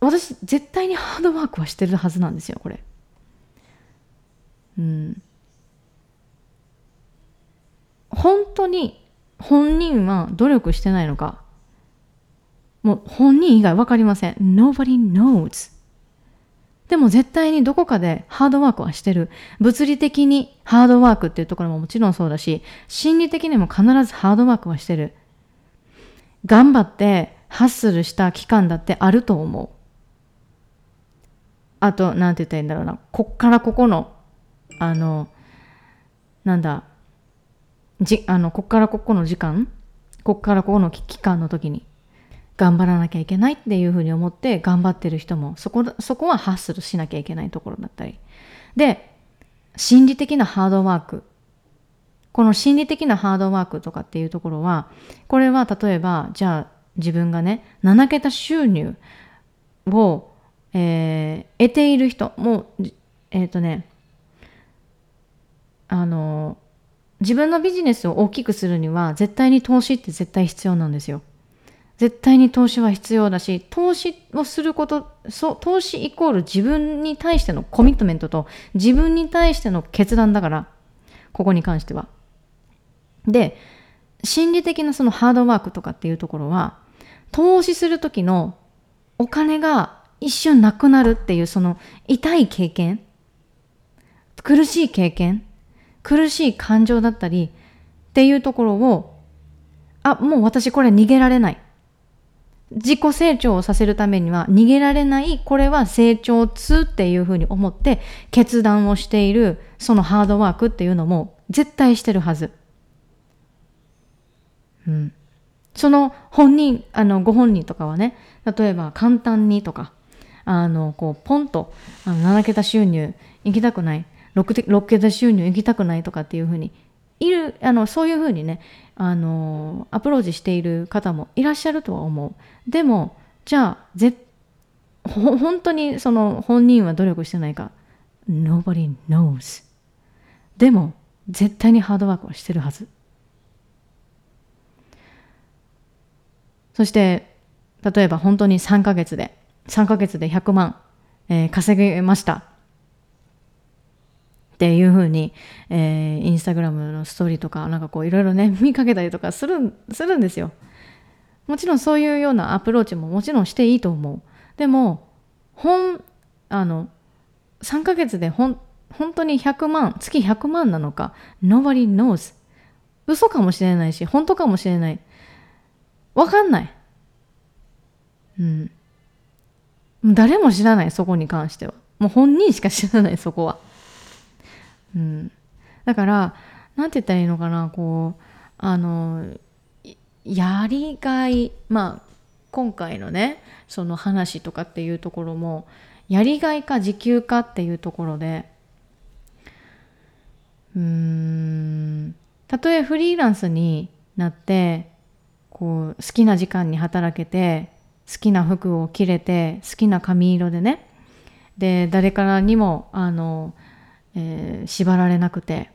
S1: 私絶対にハードワークはしてるはずなんですよこれ。うん。本当に本人は努力してないのかもう本人以外分かりません。Nobody knows. でも絶対にどこかでハードワークはしてる。物理的にハードワークっていうところももちろんそうだし心理的にも必ずハードワークはしてる。頑張ってハッスルした期間だってあると思う。あと何て言ったらいいんだろうな。こっからここのあのなんだじあのこっからここの時間こっからここの期間の時に。頑張らなきゃいけないっていうふうに思って頑張ってる人もそこそこはハッスルしなきゃいけないところだったりで心理的なハードワークこの心理的なハードワークとかっていうところはこれは例えばじゃあ自分がね7桁収入を、えー、得ている人もえっ、ー、とねあの自分のビジネスを大きくするには絶対に投資って絶対必要なんですよ。絶対に投資は必要だし、投資をすること、そう、投資イコール自分に対してのコミットメントと自分に対しての決断だから、ここに関しては。で、心理的なそのハードワークとかっていうところは、投資する時のお金が一瞬なくなるっていうその痛い経験、苦しい経験、苦しい感情だったりっていうところを、あ、もう私これ逃げられない。自己成長をさせるためには逃げられないこれは成長痛っていうふうに思って決断をしているそのハードワークっていうのも絶対してるはず。うん。その本人、あの、ご本人とかはね、例えば簡単にとか、あの、こう、ポンと、あの7桁収入行きたくない、6, 6桁収入行きたくないとかっていうふうにいる、あの、そういうふうにね、あの、アプローチしている方もいらっしゃるとは思う。でも、じゃあ、ぜ本当にその本人は努力してないか。Nobody knows. でも、絶対にハードワークはしてるはず。そして、例えば本当に3ヶ月で、3ヶ月で100万、えー、稼げました。っていうふうに、えー、インスタグラムのストーリーとか、なんかこういろいろね、(laughs) 見かけたりとかする、するんですよ。もちろんそういうようなアプローチももちろんしていいと思う。でも、本、あの、3ヶ月でほん、本当に100万、月100万なのか、nobody knows。嘘かもしれないし、本当かもしれない。わかんない。うん。誰も知らない、そこに関しては。もう本人しか知らない、そこは。うん、だから何て言ったらいいのかなこうあのやりがいまあ今回のねその話とかっていうところもやりがいか時給かっていうところでうーんたとえフリーランスになってこう好きな時間に働けて好きな服を着れて好きな髪色でねで誰からにもあのえー、縛られなくて。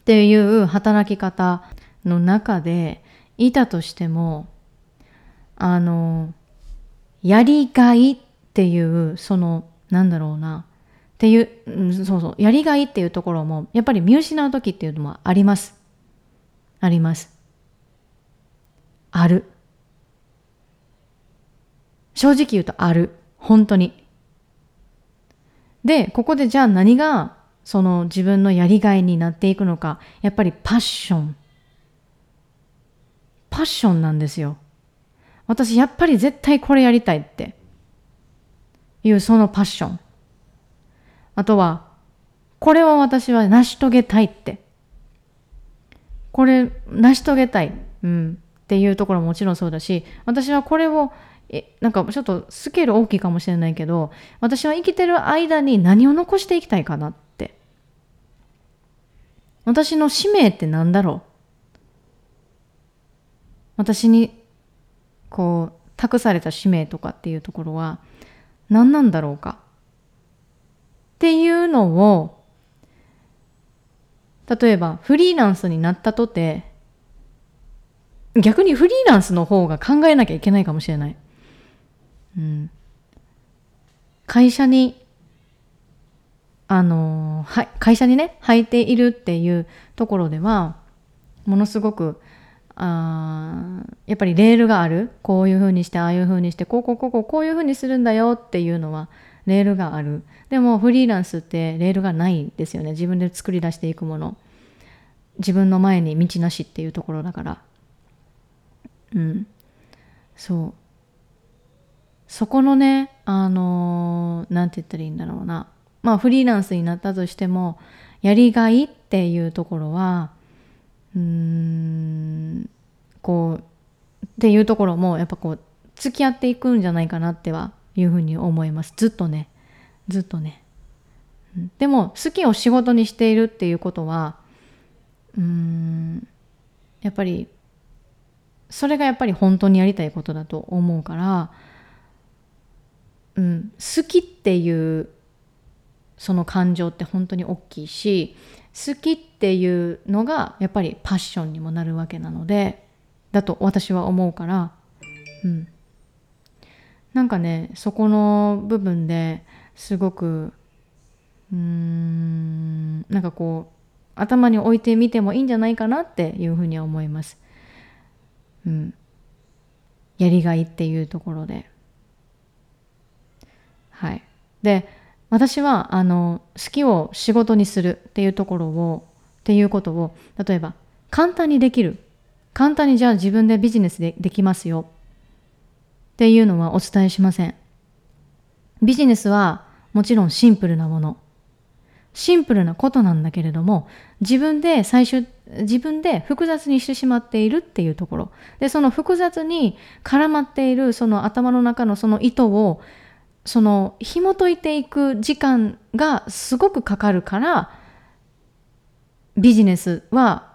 S1: っていう働き方の中でいたとしてもあのやりがいっていうそのなんだろうな。っていう、うん、そうそうやりがいっていうところもやっぱり見失う時っていうのもあります。あります。ある。正直言うとある。本当に。で、ここでじゃあ何がその自分のやりがいになっていくのか。やっぱりパッション。パッションなんですよ。私やっぱり絶対これやりたいっていうそのパッション。あとは、これを私は成し遂げたいって。これ成し遂げたい。うん。っていうところももちろんそうだし、私はこれをえなんかちょっとスケール大きいかもしれないけど私は生きてる間に何を残していきたいかなって。私の使命って何だろう？私にこう託された使命とかっていうところは何なんだろうか？っていうのを例えばフリーランスになったとて逆にフリーランスの方が考えなきゃいけないかもしれない。うん、会社にあのは会社にね履いているっていうところではものすごくあやっぱりレールがある。こういうふうにしてああいうふうにしてこうこうこうこうこういうふうにするんだよっていうのはレールがある。でもフリーランスってレールがないですよね。自分で作り出していくもの。自分の前に道なしっていうところだから。うん。そう。そこのねあの何て言ったらいいんだろうな。まあフリーランスになったとしてもやりがいっていうところはうーんこうっていうところもやっぱこう付き合っていくんじゃないかなってはいうふうに思います。ずっとね。ずっとね。でも好きを仕事にしているっていうことはうーんやっぱりそれがやっぱり本当にやりたいことだと思うから、うん、好きっていうその感情って本当に大きいし好きっていうのがやっぱりパッションにもなるわけなのでだと私は思うから、うん、なんかねそこの部分ですごくうーんなんかこう頭に置いてみてもいいんじゃないかなっていうふうには思います。うん。やりがいっていうところで。はい。で、私は、あの、好きを仕事にするっていうところを、っていうことを、例えば、簡単にできる。簡単にじゃあ自分でビジネスでできますよ。っていうのはお伝えしません。ビジネスはもちろんシンプルなもの。シンプルなことなんだけれども自分で最終自分で複雑にしてしまっているっていうところでその複雑に絡まっているその頭の中のその糸をその紐解いていく時間がすごくかかるからビジネスは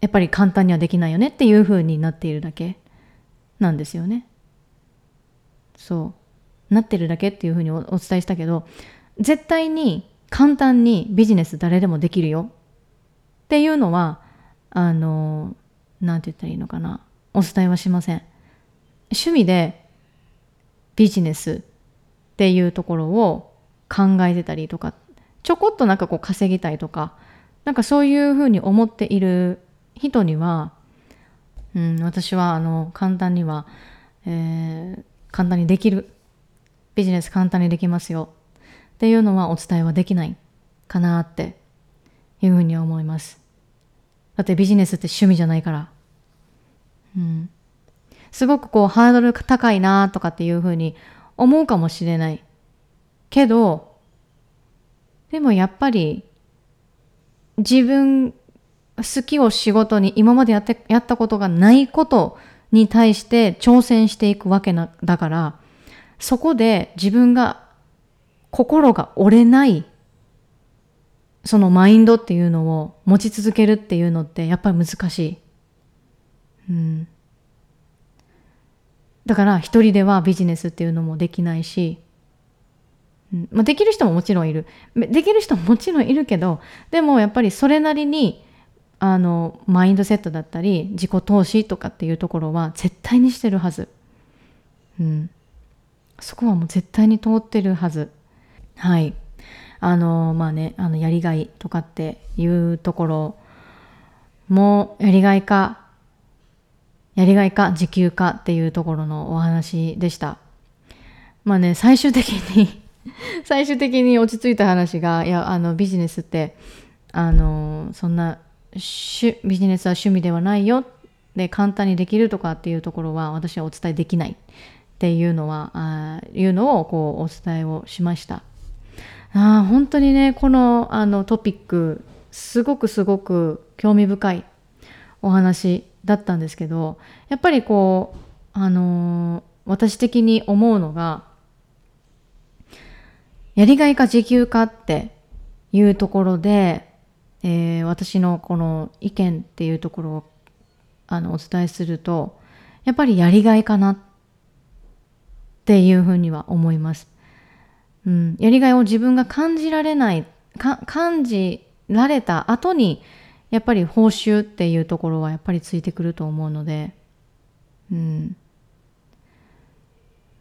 S1: やっぱり簡単にはできないよねっていう風になっているだけなんですよね。そう。なってるだけっていう風にお伝えしたけど絶対に簡単にビジネス誰でもできるよっていうのはあの何て言ったらいいのかな。お伝えはしません。趣味でビジネスっていうところを考えてたりとかちょこっとなんかこう稼ぎたいとかなんかそういうふうに思っている人には、うん、私はあの簡単には、えー、簡単にできるビジネス簡単にできますよっていうのはお伝えはできないかなっていうふうに思います。だってビジネスって趣味じゃないから。うん。すごくこうハードル高いなとかっていうふうに思うかもしれない。けど、でもやっぱり自分好きを仕事に今までやってやったことがないことに対して挑戦していくわけなだからそこで自分が心が折れないそのマインドっていうのを持ち続けるっていうのってやっぱり難しい。うん。だから一人ではビジネスっていうのもできないし、うんまあ、できる人ももちろんいる。できる人ももちろんいるけど、でもやっぱりそれなりにあのマインドセットだったり自己投資とかっていうところは絶対にしてるはず。うん。そこはもう絶対に通ってるはず。はい。あの、まあね、あの、やりがいとかっていうところも、やりがいか、やりがいか、時給かっていうところのお話でした。まあね、最終的に (laughs) 最終的に落ち着いた話が、いや、あの、ビジネスって、あの、そんな、ビジネスは趣味ではないよ。で、簡単にできるとかっていうところは、私はお伝えできないっていうのは、あいうのを、こう、お伝えをしました。あ本当にねこのあのトピックすごくすごく興味深いお話だったんですけどやっぱりこうあのー、私的に思うのがやりがいか時給かっていうところで、えー、私のこの意見っていうところをあのお伝えするとやっぱりやりがいかなっていうふうには思います。うん、やりがいを自分が感じられない感じられた後にやっぱり報酬っていうところはやっぱりついてくると思うので。うん。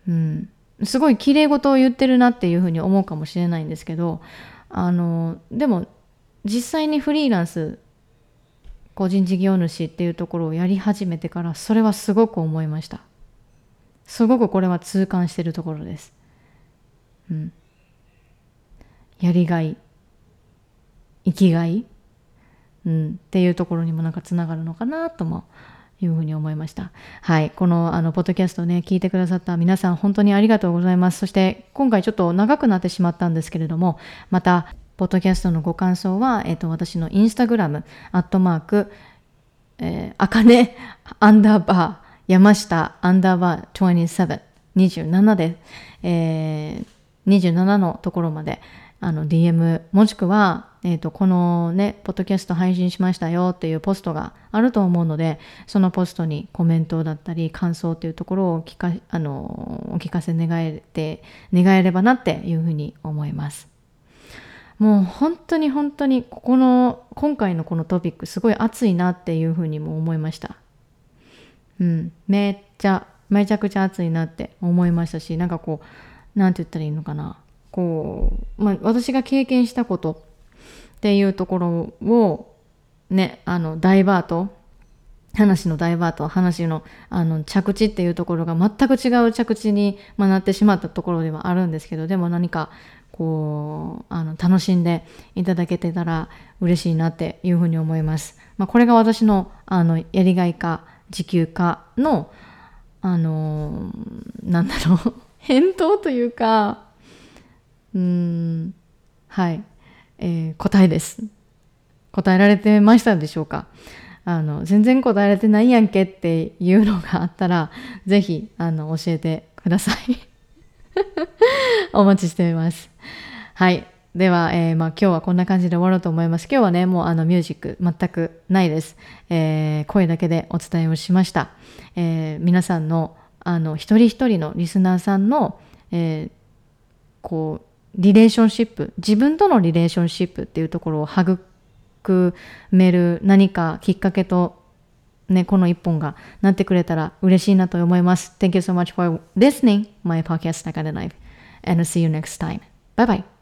S1: うん。すごい綺麗事を言ってるなっていうふうに思うかもしれないんですけどあのでも実際にフリーランス個人事業主っていうところをやり始めてからそれはすごく思いました。すごくこれは痛感してるところです。うん、やりがい生きがい、うん、っていうところにもなんかつながるのかなともいうふうに思いました。はい。この、あの、ポッドキャストをね、聞いてくださった皆さん、本当にありがとうございます。そして、今回ちょっと長くなってしまったんですけれども、また、ポッドキャストのご感想は、えっ、と、私のインスタグラム、アットマーク、えー、あかね、アンダーバー、山下、アンダーバー27、27で、えー、27のところまで、あの、DM、もしくは、えっ、ー、と、このね、ポッドキャスト配信しましたよっていうポストがあると思うので、そのポストにコメントだったり、感想っていうところを聞か、あの、お聞かせ願えて、願えればなっていうふうに思います。もう本当に本当にここの今回のこのトピックすごい熱いなっていうふうにも思いました。うん、めっちゃめちゃくちゃ熱いなって思いましたしなんかこう何て言ったらいいのかなこう、まあ、私が経験したことっていうところをねあのダイバート話のダイバート話のあの着地っていうところが全く違う着地に、まなってしまったところではあるんですけどでも何かこうあの楽しんでいただけてたら嬉しいなっていうふうに思います。まあ、これが私のあのやりがいか時給かのあのなんだろう返答というかうん。はい、えー、答えです。答えられてましたでしょうか？あの全然答えられてないやんけっていうのがあったらぜひあの教えてください。(laughs) お待ちしています。はい。では、えー、まあ、今日はこんな感じで終わろうと思います。今日はね、もうあのミュージック全くないです。えー、声だけでお伝えをしました。えー、皆さんのあの一人一人のリスナーさんの、えー、こうリレーションシップ自分とのリレーションシップっていうところを育める何かきっかけとね、この一本がなってくれたら嬉しいなと思います。Thank you so much for listening my podcast 中で Life and see you next time. Bye bye.